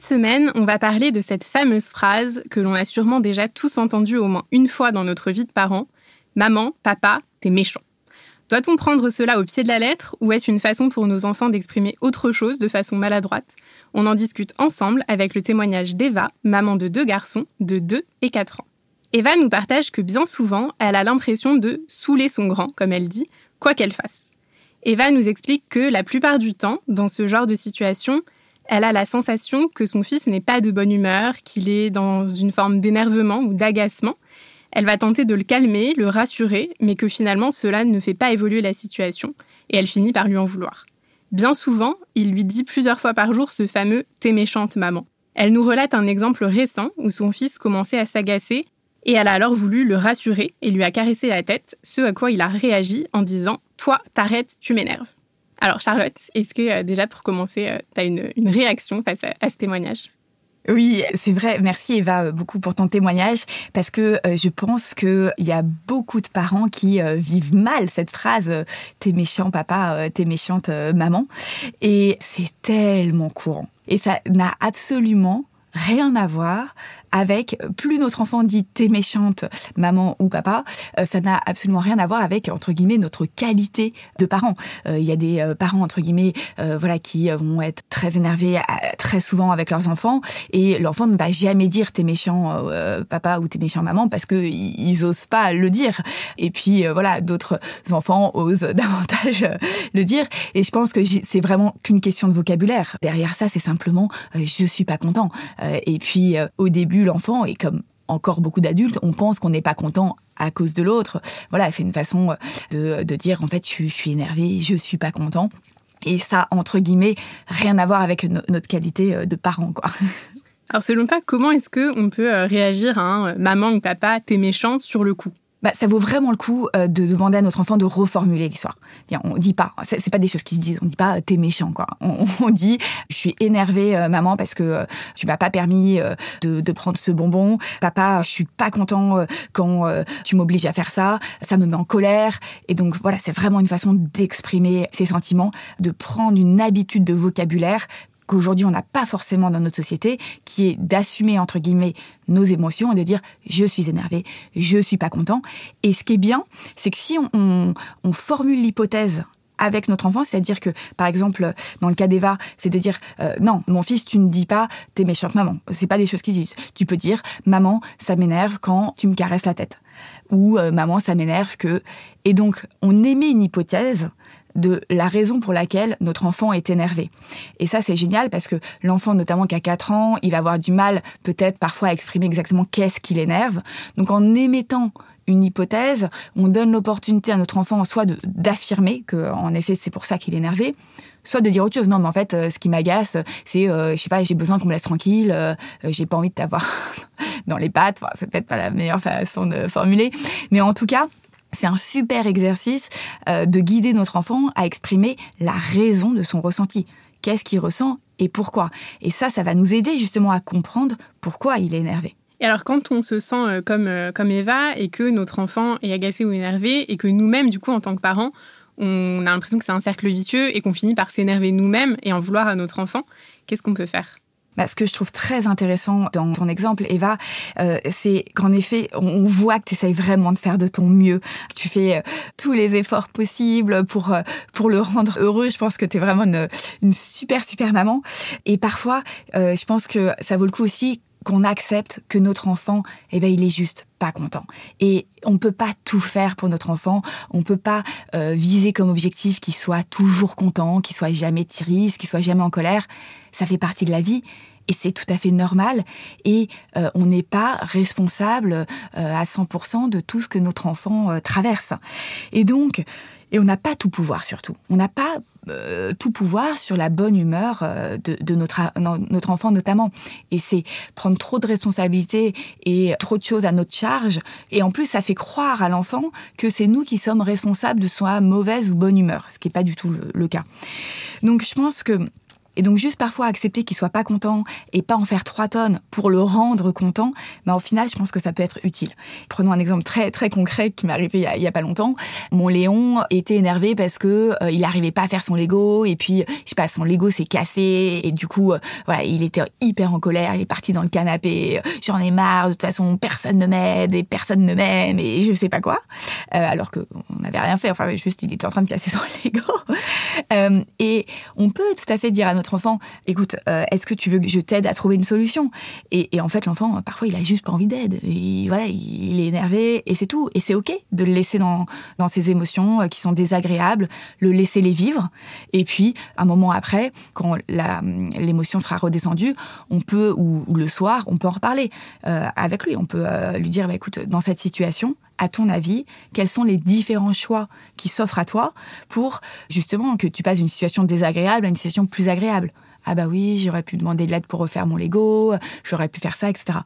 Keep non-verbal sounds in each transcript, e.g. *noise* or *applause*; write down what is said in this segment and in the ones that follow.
Cette semaine, on va parler de cette fameuse phrase que l'on a sûrement déjà tous entendue au moins une fois dans notre vie de parents Maman, papa, t'es méchant. Doit-on prendre cela au pied de la lettre ou est-ce une façon pour nos enfants d'exprimer autre chose de façon maladroite? On en discute ensemble avec le témoignage d'Eva, maman de deux garçons de 2 et 4 ans. Eva nous partage que bien souvent, elle a l'impression de saouler son grand, comme elle dit, quoi qu'elle fasse. Eva nous explique que la plupart du temps, dans ce genre de situation, elle a la sensation que son fils n'est pas de bonne humeur, qu'il est dans une forme d'énervement ou d'agacement. Elle va tenter de le calmer, le rassurer, mais que finalement cela ne fait pas évoluer la situation, et elle finit par lui en vouloir. Bien souvent, il lui dit plusieurs fois par jour ce fameux T'es méchante maman. Elle nous relate un exemple récent où son fils commençait à s'agacer, et elle a alors voulu le rassurer et lui a caressé la tête, ce à quoi il a réagi en disant Toi, t'arrêtes, tu m'énerves. Alors Charlotte, est-ce que euh, déjà pour commencer, euh, tu as une, réaction face à, ce témoignage? Oui, c'est vrai. Merci Eva euh, beaucoup pour ton témoignage parce que je pense qu'il y a beaucoup de parents qui vivent mal cette phrase "t'es méchant papa, t'es méchante maman" et c'est tellement courant. Et ça n'a absolument rien à voir avec plus notre enfant dit t'es méchante maman ou papa euh, ça n'a absolument rien à voir avec entre guillemets notre qualité de parent. Euh, il y a des euh, parents entre guillemets voilà qui vont être très énervés très souvent avec leurs enfants et l'enfant ne va jamais dire t'es méchant papa ou t'es méchant maman parce que ils osent pas le dire. Et puis voilà d'autres enfants osent *laughs* davantage le dire. Et je pense que c'est vraiment qu'une question de vocabulaire. Derrière ça c'est simplement je suis pas content et puis au début l'enfant, et comme encore beaucoup d'adultes, on pense qu'on n'est pas content à cause de l'autre. Voilà, c'est une façon de, dire en fait je, suis énervé, je suis pas content. Et ça, entre guillemets, rien à voir avec notre qualité euh, de parent, quoi. Alors selon toi, comment est-ce que on peut euh, réagir à un euh, maman ou papa t'es méchant sur le coup? Bah, ça vaut vraiment le coup euh, de demander à notre enfant de reformuler l'histoire. On dit pas, c'est pas des choses qui se disent. On dit pas t'es méchant quoi. On, *laughs* dit je suis énervé euh, maman parce que euh, tu m'as pas permis de, de, prendre ce bonbon. Papa, je suis pas content quand tu m'obliges à faire ça. Ça me met en colère. Et donc voilà, c'est vraiment une façon d'exprimer ses sentiments, de prendre une habitude de vocabulaire qu'aujourd'hui on n'a pas forcément dans notre société, qui est d'assumer entre guillemets nos émotions et de dire je suis énervé, je suis pas content. Et ce qui est bien, c'est que si on, formule l'hypothèse avec notre enfant, c'est-à-dire que, par exemple, dans le cas d'Eva, c'est de dire euh, non, mon fils, tu ne dis pas t'es méchante maman. C'est pas des choses qui disent. Tu peux dire maman, ça m'énerve quand tu me caresses la tête, ou euh, maman, ça m'énerve que. Et donc, on émet une hypothèse de la raison pour laquelle notre enfant est énervé. Et ça, c'est génial parce que l'enfant, notamment qui a 4 ans, il va avoir du mal peut-être parfois à exprimer exactement qu'est-ce qui l'énerve. Donc en émettant une hypothèse, on donne l'opportunité à notre enfant soit d'affirmer que en effet c'est pour ça qu'il est énervé, soit de dire autre chose. Non, mais en fait, euh, ce qui m'agace, c'est, euh, je sais pas, j'ai besoin qu'on me laisse tranquille, euh, j'ai pas envie de t'avoir *laughs* dans les pattes. Enfin, c'est peut-être pas la meilleure façon de formuler, mais en tout cas, c'est un super exercice euh, de guider notre enfant à exprimer la raison de son ressenti. Qu'est-ce qu'il ressent et pourquoi? Et ça, ça va nous aider justement à comprendre pourquoi il est énervé. Et alors quand on se sent euh, comme, euh, comme Eva et que notre enfant est agacé ou énervé et que nous-mêmes, du coup, en tant que parents, on a l'impression que c'est un cercle vicieux et qu'on finit par s'énerver nous-mêmes et en vouloir à notre enfant, qu'est-ce qu'on peut faire? Bah, ce que je trouve très intéressant dans ton exemple, Eva, euh, c'est qu'en effet, on voit que tu essayes vraiment de faire de ton mieux. Tu fais euh, tous les efforts possibles pour euh, pour le rendre heureux. Je pense que tu es vraiment une, une, super, super maman. Et parfois, je pense que ça vaut le coup aussi qu'on accepte que notre enfant, eh ben, il est juste pas content. Et on peut pas tout faire pour notre enfant. On peut pas viser comme objectif qu'il soit toujours content, qu'il soit jamais triste, qu'il soit jamais en colère. Ça fait partie de la vie. Et c'est tout à fait normal. Et euh, on n'est pas responsable euh, à 100% de tout ce que notre enfant euh, traverse. Et donc, et on n'a pas tout pouvoir surtout. On n'a pas tout pouvoir sur la bonne humeur de, notre, notre enfant notamment. Et c'est prendre trop de responsabilités et trop de choses à notre charge. Et en plus, ça fait croire à l'enfant que c'est nous qui sommes responsables de sa mauvaise ou bonne humeur, ce qui n'est pas du tout le cas. Donc je pense que et donc juste parfois accepter qu'il soit pas content et pas en faire trois tonnes pour le rendre content, mais au final, je pense que ça peut être utile. Prenons un exemple très très concret qui m'est arrivé il y, a, pas longtemps. Mon Léon était énervé parce que euh, il arrivait pas à faire son Lego et puis je sais pas, son Lego s'est cassé et du coup euh, voilà, il était hyper en colère, il est parti dans le canapé, euh, j'en ai marre, de toute façon personne ne m'aide et personne ne m'aime et je sais pas quoi. alors que on n'avait rien fait, enfin juste il était en train de casser son *laughs* Lego. et on peut tout à fait dire à notre enfant, écoute, euh, est-ce que tu veux que je t'aide à trouver une solution? Et, en fait, l'enfant, parfois, il a juste pas envie d'aide. Et voilà, il est énervé et c'est tout. Et c'est ok de le laisser dans, dans ses émotions euh, qui sont désagréables, le laisser les vivre. Et puis, un moment après, quand l'émotion sera redescendue, on peut, ou, le soir, on peut en reparler euh, avec lui. On peut lui dire, bah, écoute, dans cette situation, à ton avis, quels sont les différents choix qui s'offrent à toi pour justement que tu passes d'une situation désagréable à une situation plus agréable? Ah bah oui, j'aurais pu demander de l'aide pour refaire mon Lego, j'aurais pu faire ça, etc.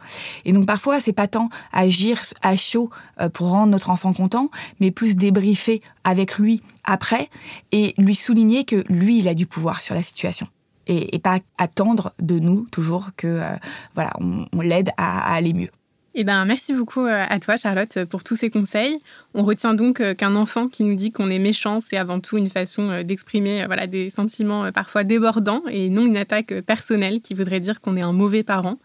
Et donc parfois, c'est pas tant agir à chaud euh, pour rendre notre enfant content, mais plus débriefer avec lui après et lui souligner que lui, il a du pouvoir sur la situation. Et, pas attendre de nous toujours que euh, voilà, on, l'aide à aller mieux. Eh ben, merci beaucoup euh, à toi, Charlotte, pour tous ces conseils. On retient donc euh, qu'un enfant qui nous dit qu'on est méchant, c'est avant tout une façon euh, d'exprimer voilà, des sentiments parfois débordants et non une attaque personnelle qui voudrait dire qu'on est un mauvais parent.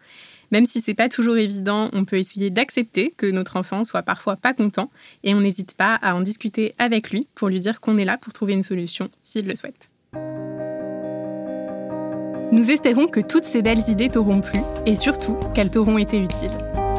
Même si c'est pas toujours évident, on peut essayer d'accepter que notre enfant soit parfois pas content et on n'hésite pas à en discuter avec lui pour lui dire qu'on est là pour trouver une solution s'il le souhaite. Nous espérons que toutes ces belles idées t'auront plu et surtout qu'elles t'auront été utiles.